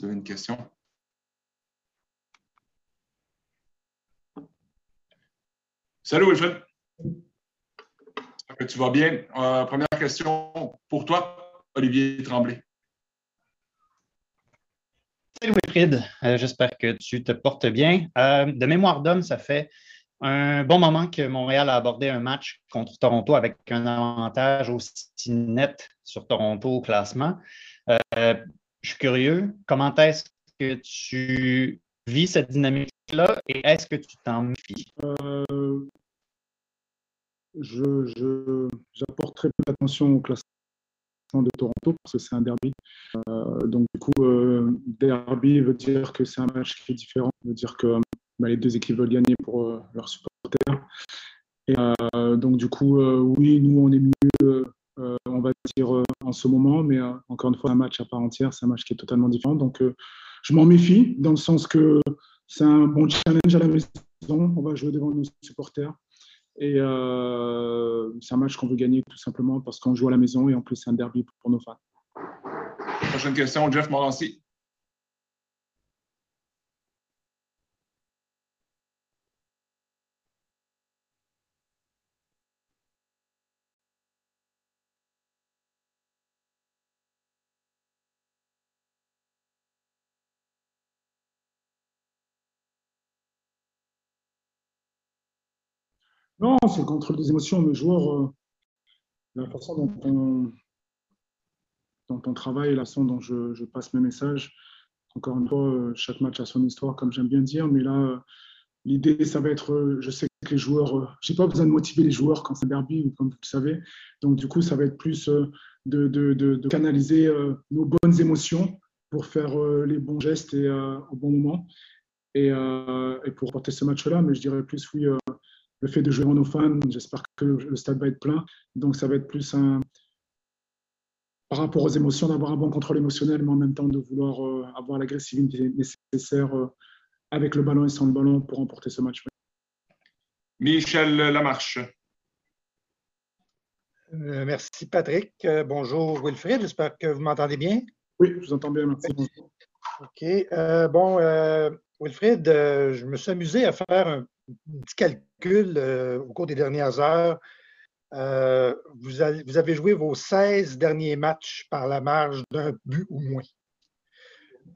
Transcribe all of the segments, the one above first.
tu une question? Salut Wilfred. Tu vas bien? Euh, première question pour toi, Olivier Tremblay. Salut Wilfried, euh, j'espère que tu te portes bien. Euh, de mémoire d'homme, ça fait un bon moment que Montréal a abordé un match contre Toronto avec un avantage aussi net sur Toronto au classement. Je suis curieux, comment est-ce que tu vis cette dynamique-là et est-ce que tu t'en méfies? je, j'apporte très peu d'attention au classement de Toronto parce que c'est un derby. Euh, donc, du coup, euh, derby veut dire que c'est un match qui est différent, veut dire que bah, les deux équipes veulent gagner pour euh, leurs supporters. Et donc, du coup, oui, nous, on est mieux, on va dire, en ce moment, mais encore une fois, un match à part entière, c'est un match qui est totalement différent. Donc, je m'en méfie dans le sens que c'est un bon challenge à la maison. On va jouer devant nos supporters. Et euh, c'est un match qu'on veut gagner tout simplement parce qu'on joue à la maison et en plus c'est un derby pour nos fans. Prochaine question, Jeff Morancy. Non, c'est le contrôle des émotions. Mes joueurs, euh, la façon dont on, travaille, la façon dont je, passe mes messages. Encore une fois, euh, chaque match a son histoire, comme j'aime bien dire. Mais là, euh, l'idée, ça va être, je sais que les joueurs, j'ai pas besoin de motiver les joueurs quand c'est derby, comme vous le savez. Donc, du coup, ça va être plus de, canaliser nos bonnes émotions pour faire les bons gestes et au bon moment. Et pour porter ce match-là, mais je dirais plus, oui, le fait de jouer en nos fans, j'espère que le stade va être plein. Donc ça va être plus un, par rapport aux émotions, d'avoir un bon contrôle émotionnel, mais en même temps de vouloir euh, avoir l'agressivité nécessaire euh, avec le ballon et sans le ballon pour remporter ce match. Michel Lamarche. Euh, merci Patrick. bonjour Wilfried, j'espère que vous m'entendez bien. Oui, je vous entends bien, merci. OK. bon, Wilfried, je me suis amusé à faire un petit calcul euh, au cours des dernières heures. Euh, vous, avez, joué vos 16 derniers matchs par la marge d'un but ou moins.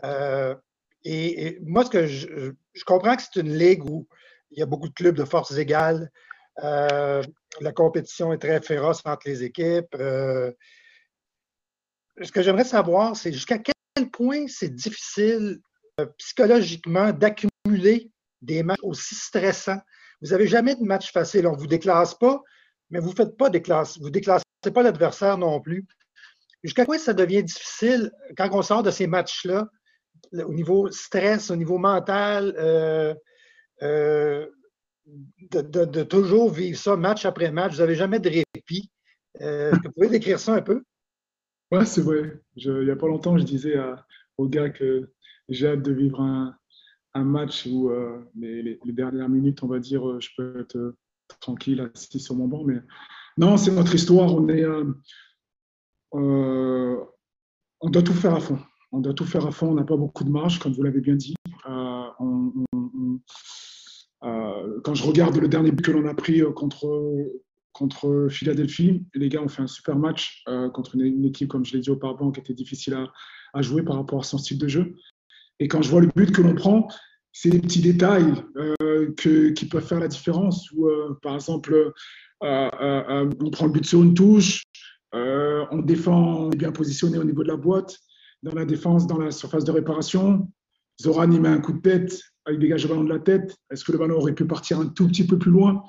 Euh, et, moi, ce que je, comprends que c'est une ligue où il y a beaucoup de clubs de forces égales. la compétition est très féroce entre les équipes. ce que j'aimerais savoir, c'est jusqu'à quel point c'est difficile psychologiquement d'accumuler des matchs aussi stressants. Vous n'avez jamais de match facile. On ne vous déclasse pas, mais vous ne faites pas des classes. Vous déclassez pas l'adversaire non plus. Jusqu'à quoi ça devient difficile quand on sort de ces matchs-là, au niveau stress, au niveau mental, euh, euh, de, toujours vivre ça match après match? Vous n'avez jamais de répit. Euh, vous pouvez décrire ça un peu? Oui, c'est vrai. il n'y a pas longtemps, je disais aux gars que j'ai hâte de vivre un, un match où euh, les, dernières minutes, on va dire, euh, je peux être euh, tranquille, assis sur mon banc. Mais non, c'est notre histoire. On est, on doit tout faire à fond. On doit tout faire à fond. On n'a pas beaucoup de marge, comme vous l'avez bien dit. quand je regarde le dernier but que l'on a pris contre contre Philadelphie. Les gars ont fait un super match contre une, équipe, comme je l'ai dit auparavant, qui était difficile à, à, jouer par rapport à son style de jeu. Et quand je vois le but que l'on prend, c'est des petits détails euh, que, qui peuvent faire la différence. Ou, euh, par exemple, euh, on prend le but sur une touche, on défend, on est bien positionné au niveau de la boîte, dans la défense, dans la surface de réparation. Zoran, il met un coup de tête, il dégage le ballon de la tête. Est-ce que le ballon aurait pu partir un tout petit peu plus loin?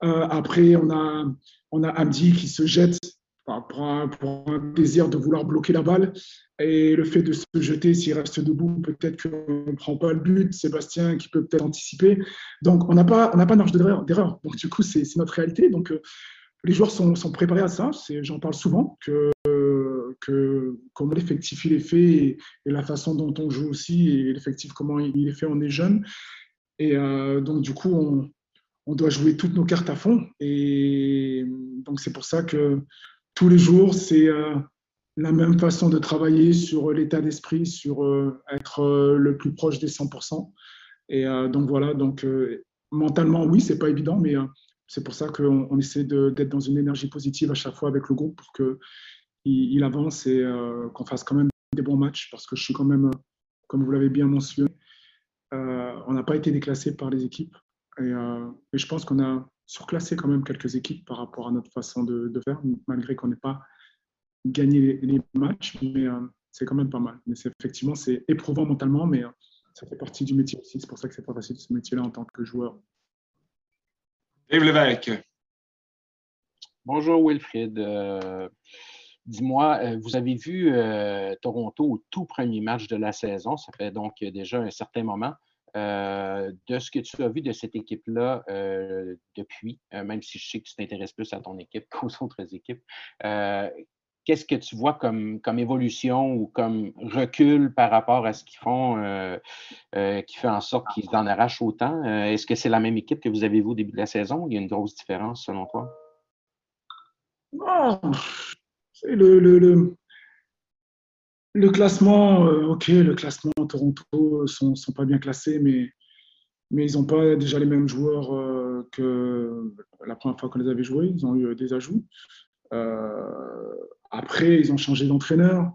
Après, on a, on a Amdi qui se jette pour un, désir de vouloir bloquer la balle. Et le fait de se jeter, s'il reste debout, peut-être qu'on ne prend pas le but. Sébastien qui peut peut-être anticiper. Donc, on n'a pas, on pas marge d'erreur. Donc, du coup, c'est notre réalité. Donc, euh, les joueurs sont, sont, préparés à ça. J'en parle souvent, que, que comment l'effectif il est fait et, la façon dont on joue aussi, et l'effectif comment il est fait, on est jeune. Et euh, donc, du coup, on, on doit jouer toutes nos cartes à fond. Et donc, c'est pour ça que tous les jours, c'est euh, la même façon de travailler sur l'état d'esprit, sur être le plus proche des 100%. Et donc voilà, donc mentalement, oui, c'est pas évident, mais c'est pour ça qu'on on essaie d'être dans une énergie positive à chaque fois avec le groupe pour qu'il il avance et qu'on fasse quand même des bons matchs parce que je suis quand même, comme vous l'avez bien mentionné, on n'a pas été déclassé par les équipes. Et, je pense qu'on a surclassé quand même quelques équipes par rapport à notre façon de, faire, malgré qu'on n'ait pas gagné les, matchs. Mais c'est quand même pas mal. Mais effectivement, c'est éprouvant mentalement, mais ça fait partie du métier aussi. C'est pour ça que c'est pas facile ce métier-là en tant que joueur. Dave Lévesque. Bonjour Wilfried. Euh, dis-moi, euh, vous avez vu euh, Toronto au tout premier match de la saison. Ça fait donc déjà un certain moment. De ce que tu as vu de cette équipe-là depuis, même si je sais que tu t'intéresses plus à ton équipe qu'aux autres équipes, qu'est-ce que tu vois comme, comme évolution ou comme recul par rapport à ce qu'ils font euh, euh, qui fait en sorte qu'ils en arrachent autant? Euh, est-ce que c'est la même équipe que vous avez vu au début de la saison il y a une grosse différence selon toi? Non. Le, le, le, classement, OK, le classement Toronto ne sont, sont, pas bien classés, mais, ils n'ont pas déjà les mêmes joueurs que la première fois qu'on les avait joués. Ils ont eu des ajouts. Après, ils ont changé d'entraîneur.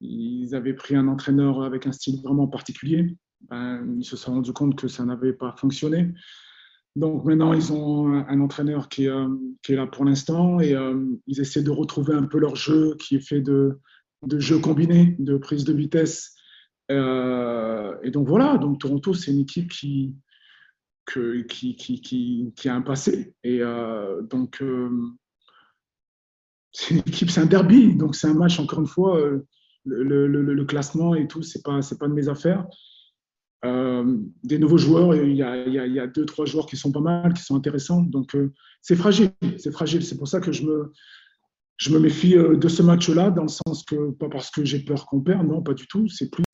Ils avaient pris un entraîneur avec un style vraiment particulier. Ben, ils se sont rendus compte que ça n'avait pas fonctionné. Donc maintenant, ils ont un entraîneur qui, euh, est là pour l'instant et euh, ils essaient de retrouver un peu leur jeu qui est fait de, de jeux combinés, de prise de vitesse. Euh, et donc voilà, donc Toronto, c'est une équipe qui, qui, qui, qui, a un passé. Et donc, c'est une équipe, c'est un derby, donc c'est un match, encore une fois, euh, le, le, classement et tout, c'est pas, c'est pas de mes affaires. Euh, des nouveaux joueurs, il y, a, il, y a, deux, trois joueurs qui sont pas mal, qui sont intéressants, donc euh, c'est fragile, c'est fragile. C'est pour ça que je me, je me méfie de ce match-là, dans le sens que, pas parce que j'ai peur qu'on perde, non, pas du tout, c'est plus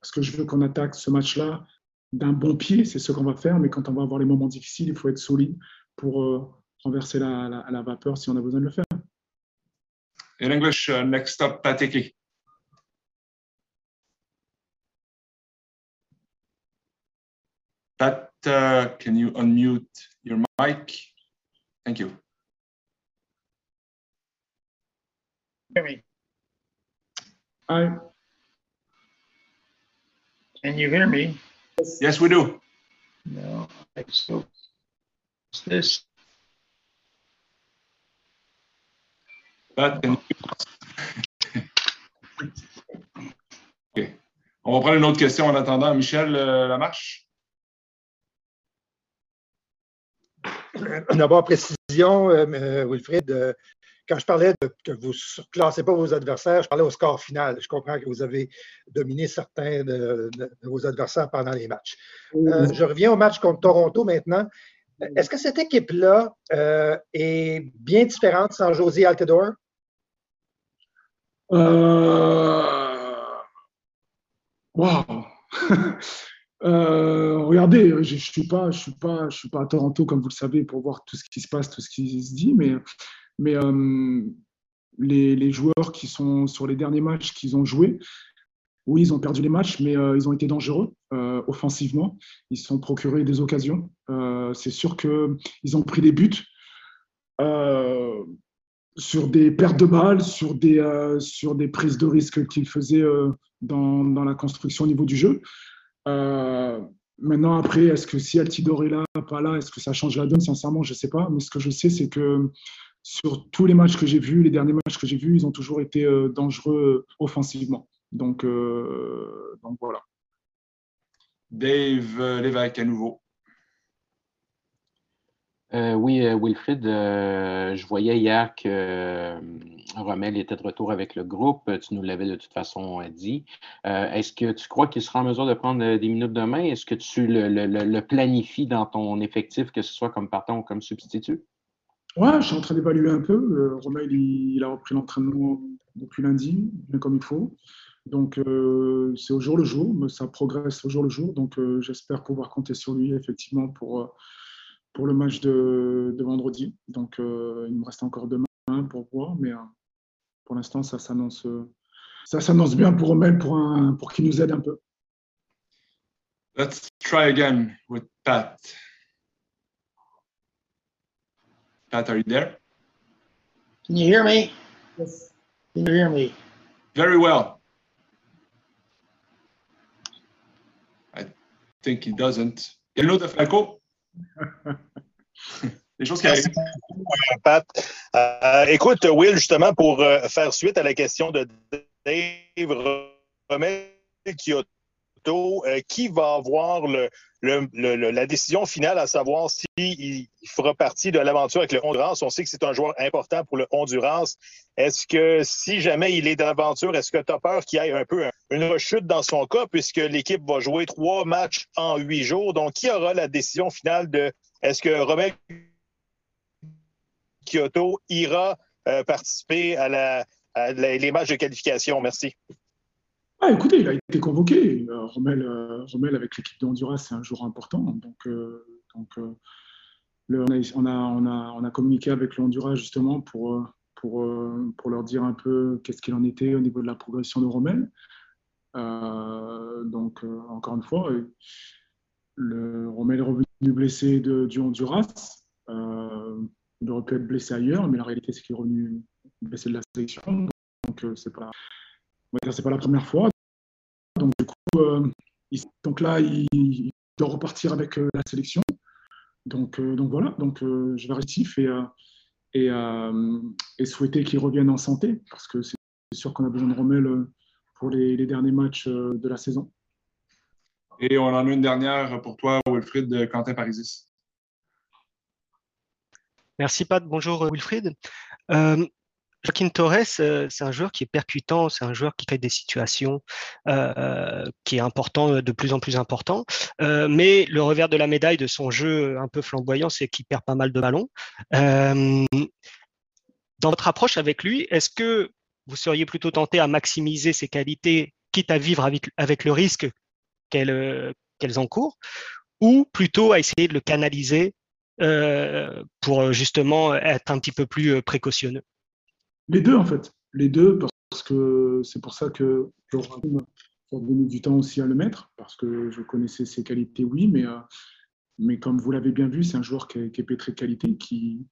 parce que je veux qu'on attaque ce match-là d'un bon pied, c'est ce qu'on va faire, mais quand on va avoir les moments difficiles, il faut être solide pour renverser la, vapeur si on a besoin de le faire. in English. Uh, next up, Pat Hickey. Pat, uh, can you unmute your mic? Thank you. Hear me? Hi. Can you hear me? Yes, we do. No, so. What's this? On va prendre une autre question en attendant. Michel euh, Lamarche. D'abord, précision, euh, Wilfried, euh, quand je parlais de que vous ne classez pas vos adversaires, je parlais au score final. Je comprends que vous avez dominé certains de, vos adversaires pendant les matchs. je reviens au match contre Toronto maintenant. Est-ce que cette équipe-là est bien différente sans José Altidore? Euh... Wow. euh, regardez, je ne suis, pas, je suis, pas, je suis pas à Toronto, comme vous le savez, pour voir tout ce qui se passe, tout ce qui se dit, mais, mais euh, les, joueurs qui sont sur les derniers matchs qu'ils ont joués, oui, ils ont perdu les matchs, mais euh, ils ont été dangereux euh, offensivement. Ils se sont procurés des occasions. C'est sûr qu'ils ont pris des buts sur des pertes de balles, sur des, sur des prises de risque qu'il faisait euh, dans, dans, la construction au niveau du jeu. Maintenant, après, est-ce que si Altidore est là, pas là, est-ce que ça change la donne? Sincèrement, je ne sais pas. Mais ce que je sais, c'est que sur tous les matchs que j'ai vus, les derniers matchs que j'ai vus, ils ont toujours été dangereux offensivement. Donc, donc voilà. Dave Lévesque à nouveau. Euh, oui, euh, Wilfried, euh, je voyais hier que Rommel était de retour avec le groupe. Tu nous l'avais de toute façon dit. Est-ce que tu crois qu'il sera en mesure de prendre des minutes demain? Est-ce que tu le, planifies dans ton effectif, que ce soit comme partant ou comme substitut? Oui, je suis en train d'évaluer un peu. Rommel, il, a repris l'entraînement depuis lundi, bien comme il faut. Donc, c'est au jour le jour, ça progresse au jour le jour. Donc, j'espère pouvoir compter sur lui, effectivement, pour pour le match de, vendredi. Donc, euh, il me reste encore demain pour voir, mais, euh, pour l'instant, ça s'annonce ça s'annonce bien pour Romel pour, pour qu'il nous aide un peu. Let's try again with Pat. Pat, are you there? Can you hear me? Yes. Can you hear me? Very well. I think he doesn't. Hello, De Falco? Les choses qui arrivent. Pat. Euh, écoute, Will, justement, pour euh, faire suite à la question de Dave Romel Euh, qui va avoir la décision finale à savoir s'il il fera partie de l'aventure avec le Honduras. On sait que c'est un joueur important pour le Honduras. Est-ce que si jamais il est dans l'aventure, est-ce que tu as peur qu'il ait un peu une rechute dans son cas, puisque l'équipe va jouer trois matchs en huit jours? Donc, qui aura la décision finale de est-ce que Romel Kyoto ira euh, participer à les matchs de qualification? Merci. Ah, écoutez, il a été convoqué. Euh, Romel, euh, Romel, avec l'équipe de Honduras, c'est un joueur important. Donc, euh, on, a, communiqué avec le Honduras justement pour, pour, leur dire un peu qu'est-ce qu'il en était au niveau de la progression de Romel. donc, encore une fois, le, Romel est revenu blessé de, du Honduras. il aurait pu être blessé ailleurs, mais la réalité, c'est qu'il est revenu blessé de la sélection. Donc, c'est pas c'est pas la première fois. Donc, euh, donc là, il, doit repartir avec euh, la sélection. Donc, euh, donc voilà, donc, je vais rétif et, et, et, souhaiter qu'il revienne en santé parce que c'est sûr qu'on a besoin de Rommel pour les, les, derniers matchs de la saison. Et on en a une dernière pour toi, Wilfried de Quentin Parisis. Merci Pat, bonjour Wilfried. Joaquin Torres, euh, c'est un joueur qui est percutant, c'est un joueur qui crée des situations, euh, qui est important, euh, de plus en plus important. mais le revers de la médaille de son jeu un peu flamboyant, c'est qu'il perd pas mal de ballons. dans votre approche avec lui, est-ce que vous seriez plutôt tenté à maximiser ses qualités, quitte à vivre avec, le risque qu'elles encourent, ou plutôt à essayer de le canaliser pour justement être un petit peu plus précautionneux? Les deux, en fait. Les deux, parce que c'est pour ça que j'aurais donné du temps aussi à le mettre, parce que je connaissais ses qualités, oui, mais, euh, mais comme vous l'avez bien vu, c'est un joueur qui est, qui pétré de qualité, qui,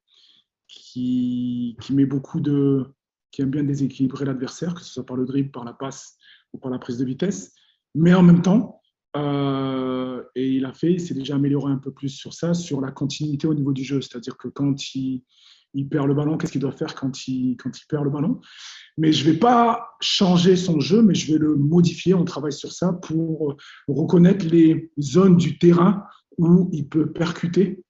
qui, qui, met beaucoup de. qui aime bien déséquilibrer l'adversaire, que ce soit par le dribble, par la passe ou par la prise de vitesse. Mais en même temps, euh, et il a fait, il s'est déjà amélioré un peu plus sur ça, sur la continuité au niveau du jeu. C'est-à-dire que quand il, il perd le ballon, qu'est-ce qu'il doit faire quand il, quand il perd le ballon. Mais je ne vais pas changer son jeu, mais je vais le modifier. On travaille sur ça pour reconnaître les zones du terrain où il peut percuter,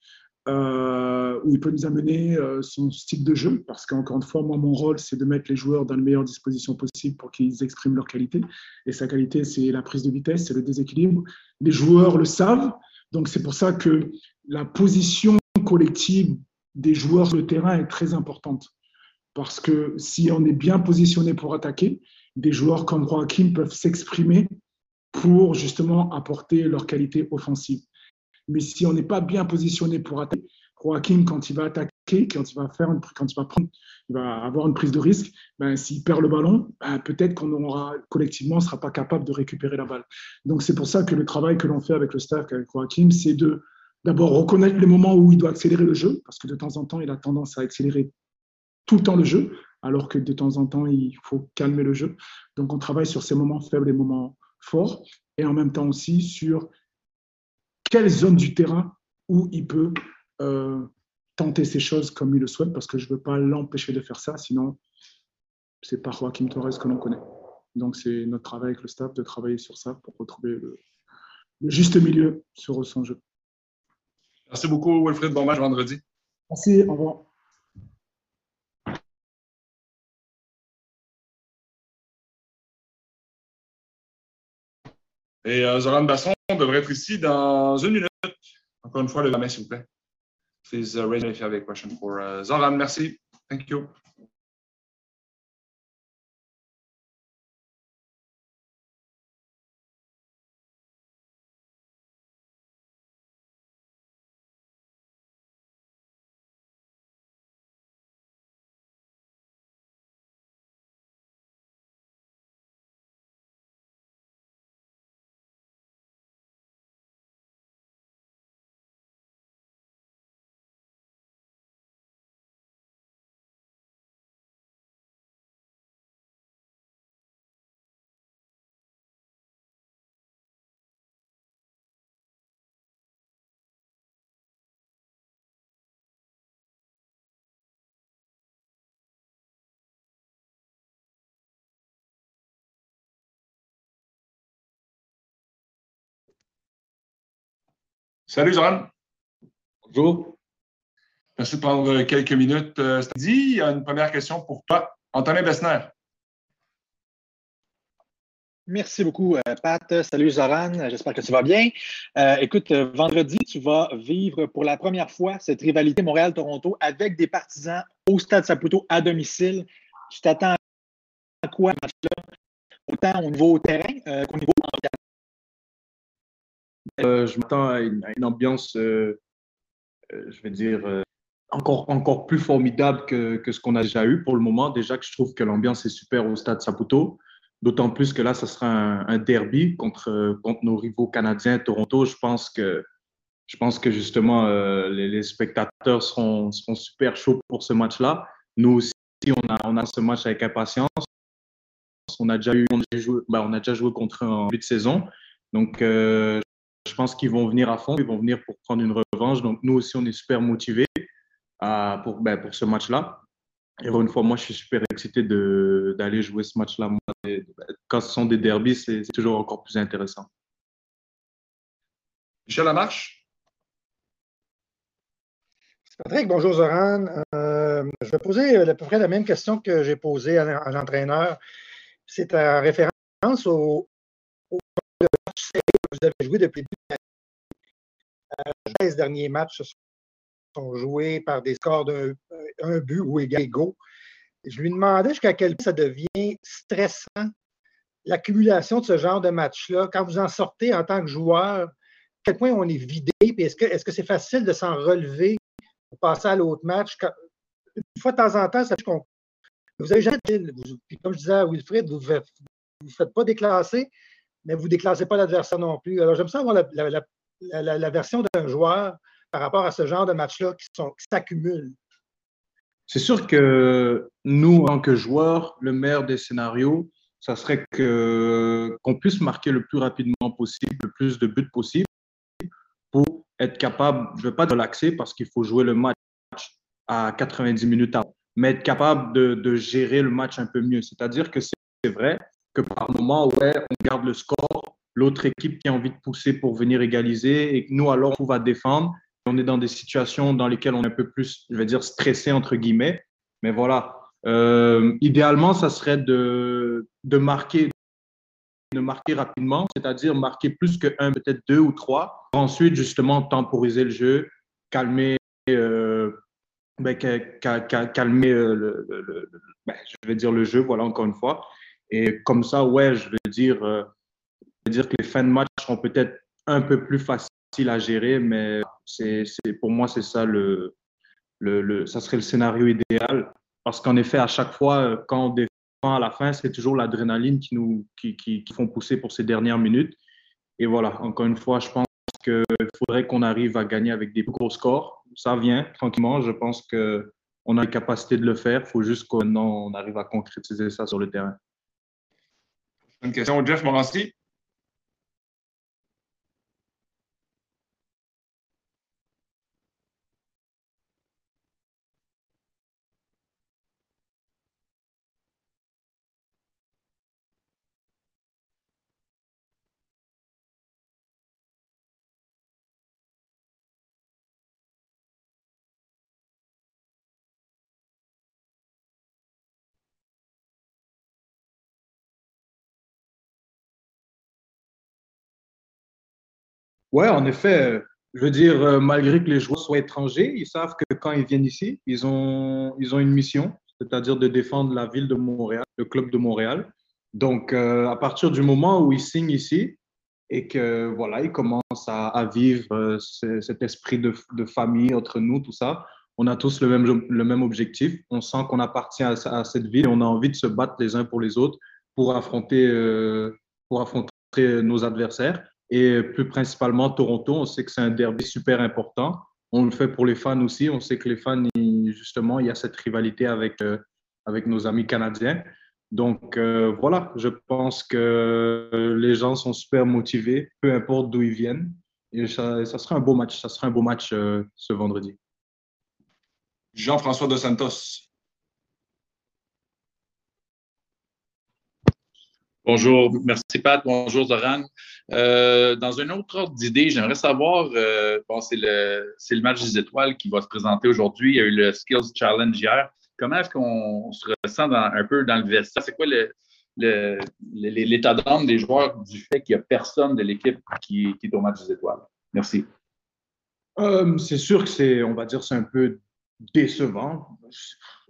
euh, où il peut nous amener euh, son style de jeu. Parce qu'encore une fois, moi, mon rôle, c'est de mettre les joueurs dans les meilleures dispositions possibles pour qu'ils expriment leur qualité. Et sa qualité, c'est la prise de vitesse, c'est le déséquilibre. Les joueurs le savent. Donc, c'est pour ça que la position collective des joueurs sur le terrain est très importante. Parce que si on est bien positionné pour attaquer, des joueurs comme Joachim peuvent s'exprimer pour justement apporter leur qualité offensive. Mais si on n'est pas bien positionné pour attaquer, Joachim, quand il va attaquer, quand il va, faire quand il va, prendre, il va avoir une prise de risque, ben, s'il perd le ballon, ben, peut-être qu'on aura collectivement ne sera pas capable de récupérer la balle. Donc c'est pour ça que le travail que l'on fait avec le staff, avec Joachim, c'est de D'abord, reconnaître les moments où il doit accélérer le jeu, parce que de temps en temps, il a tendance à accélérer tout le temps le jeu, alors que de temps en temps, il faut calmer le jeu. Donc, on travaille sur ces moments faibles et moments forts, et en même temps aussi sur quelle zone du terrain où il peut euh, tenter ces choses comme il le souhaite, parce que je ne veux pas l'empêcher de faire ça, sinon, c'est par Joaquim Torres que l'on connaît. Donc, c'est notre travail avec le staff de travailler sur ça pour retrouver le juste milieu sur son jeu. Merci beaucoup, Wilfried. Bon match vendredi. Merci. Au revoir. Et euh, Zoran Basson devrait être ici dans une minute. Encore une fois, le main, s'il vous plaît. Please uh, raise if you have a question for uh, Zoran. Merci. Thank you. Salut, Zoran. Bonjour. Merci de prendre quelques minutes. Euh, dit, il y a une première question pour toi. Antonin Bessner. Merci beaucoup, euh, Pat. Salut, Zoran. J'espère que tu vas bien. Euh, écoute, vendredi, tu vas vivre pour la première fois cette rivalité Montréal-Toronto avec des partisans au Stade Saputo à domicile. Tu t'attends à quoi match-là, autant au niveau terrain qu'au niveau euh, je m'attends à, une, ambiance, euh, euh, je vais dire, encore, encore plus formidable que, que ce qu'on a déjà eu pour le moment. Déjà que je trouve que l'ambiance est super au stade Saputo. D'autant plus que là, ce sera un, derby contre, contre nos rivaux canadiens, Toronto. Je pense que, je pense que justement, les, spectateurs seront, seront super chauds pour ce match-là. Nous aussi, on a, on a ce match avec impatience. On a déjà, eu, on a joué, a déjà joué contre eux en début de saison. Donc, je pense qu'ils vont venir à fond, ils vont venir pour prendre une revanche. Donc, nous aussi, on est super motivés pour, ben, pour ce match-là. Et une fois, moi, je suis super excité d'aller jouer ce match-là. Quand ce sont des derbies, c'est toujours encore plus intéressant. Michel Lamarche. Patrick, bonjour Zoran. Euh, je vais poser à peu près la même question que j'ai posée à, l'entraîneur. C'est en référence au vous avez joué depuis le Les euh, derniers matchs sont joués par des scores d'un but ou égaux. Je lui demandais jusqu'à quel point ça devient stressant, l'accumulation de ce genre de match-là. Quand vous en sortez en tant que joueur, à quel point on est vidé, est-ce que c'est -ce facile de s'en relever pour passer à l'autre match? une fois de temps en temps, ça qu'on vous avez jamais, comme je disais à Wilfried, vous ne vous faites pas déclasser, mais vous ne déclassez pas l'adversaire non plus. Alors, j'aime ça avoir la, version d'un joueur par rapport à ce genre de match-là qui, s'accumulent. C'est sûr que nous, en tant que joueurs, le meilleur des scénarios, ça serait qu'on puisse marquer le plus rapidement possible, le plus de buts possible pour être capable, je ne vais pas relaxer parce qu'il faut jouer le match à 90 minutes avant, mais être capable de, de gérer le match un peu mieux. C'est-à-dire que c'est vrai, que par moment, ouais, on garde le score, l'autre équipe qui a envie de pousser pour venir égaliser, et nous, alors, on va défendre. On est dans des situations dans lesquelles on est un peu plus, je vais dire, stressé, entre guillemets. Mais voilà, euh, idéalement, ça serait de, de, marquer, de marquer rapidement, c'est-à-dire marquer plus que un, peut-être deux ou trois. Ensuite, justement, temporiser le jeu, calmer, euh, ben, calmer euh, le, ben, je vais dire le jeu, voilà, encore une fois. Et comme ça, ouais, je veux dire, euh, dire que les fins de match seront peut-être un peu plus faciles à gérer, mais c'est, pour moi, c'est ça le, le, le, ça serait le scénario idéal. Parce qu'en effet, à chaque fois, euh, quand on défend à la fin, c'est toujours l'adrénaline qui nous qui, qui, font pousser pour ces dernières minutes. Et voilà, encore une fois, je pense qu'il faudrait qu'on arrive à gagner avec des gros scores. Ça vient tranquillement. Je pense qu'on a la capacité de le faire. Il faut juste qu'on arrive à concrétiser ça sur le terrain. Une question, Jeff Morancy? Oui, en effet. Je veux dire, euh, malgré que les joueurs soient étrangers, ils savent que quand ils viennent ici, ils ont, ils ont une mission, c'est-à-dire de défendre la ville de Montréal, le club de Montréal. Donc, euh, à partir du moment où ils signent ici et que voilà, ils commencent à, vivre euh, cet esprit de, de, famille entre nous, tout ça, on a tous le même, le même objectif. On sent qu'on appartient à, à, cette ville et on a envie de se battre les uns pour les autres pour affronter, pour affronter nos adversaires. Et plus principalement, Toronto, on sait que c'est un derby super important. On le fait pour les fans aussi. On sait que les fans, justement, il y a cette rivalité avec, euh, avec nos amis canadiens. Donc euh, voilà, je pense que les gens sont super motivés, peu importe d'où ils viennent. Et ça, ça, sera un beau match. Ça sera un beau match euh, ce vendredi. Jean-François Dos Santos. Bonjour, merci Pat, bonjour Zoran. Euh, dans un autre ordre d'idée, j'aimerais savoir, euh, c'est le, le, match des étoiles qui va se présenter aujourd'hui. Il y a eu le Skills Challenge hier. Comment est-ce qu'on se ressent un peu dans le vestiaire? C'est quoi l'état d'âme des joueurs du fait qu'il n'y a personne de l'équipe qui, qui, est au match des étoiles? Merci. Euh, c'est sûr que c'est, on va dire, c'est un peu décevant.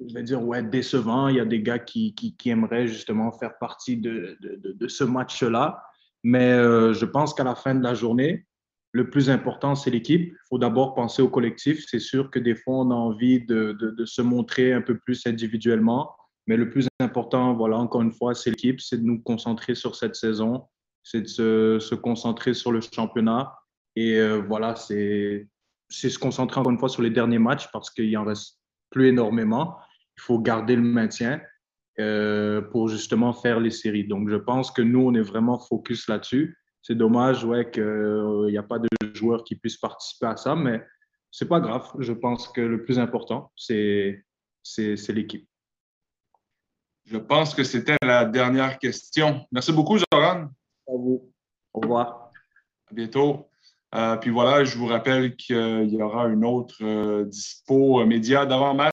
Je vais dire, ouais, décevant. Il y a des gars qui, qui, aimeraient justement faire partie de, de, de ce match-là. Mais euh, je pense qu'à la fin de la journée, le plus important, c'est l'équipe. Il faut d'abord penser au collectif. C'est sûr que des fois, on a envie de, se montrer un peu plus individuellement. Mais le plus important, voilà, encore une fois, c'est l'équipe. C'est de nous concentrer sur cette saison. C'est de se, se, concentrer sur le championnat. Et euh, voilà, c'est c'est se concentrer encore une fois sur les derniers matchs parce qu'il en reste plus énormément. Il faut garder le maintien euh, pour justement faire les séries. Donc, je pense que nous, on est vraiment focus là-dessus. C'est dommage ouais, qu'il n'y a pas de joueurs qui puissent participer à ça, mais c'est pas grave. Je pense que le plus important, c'est l'équipe. Je pense que c'était la dernière question. Merci beaucoup, Zoran. À vous. Au revoir. À bientôt. Euh, puis voilà, je vous rappelle qu'il y aura une autre euh, dispo média d'avant-match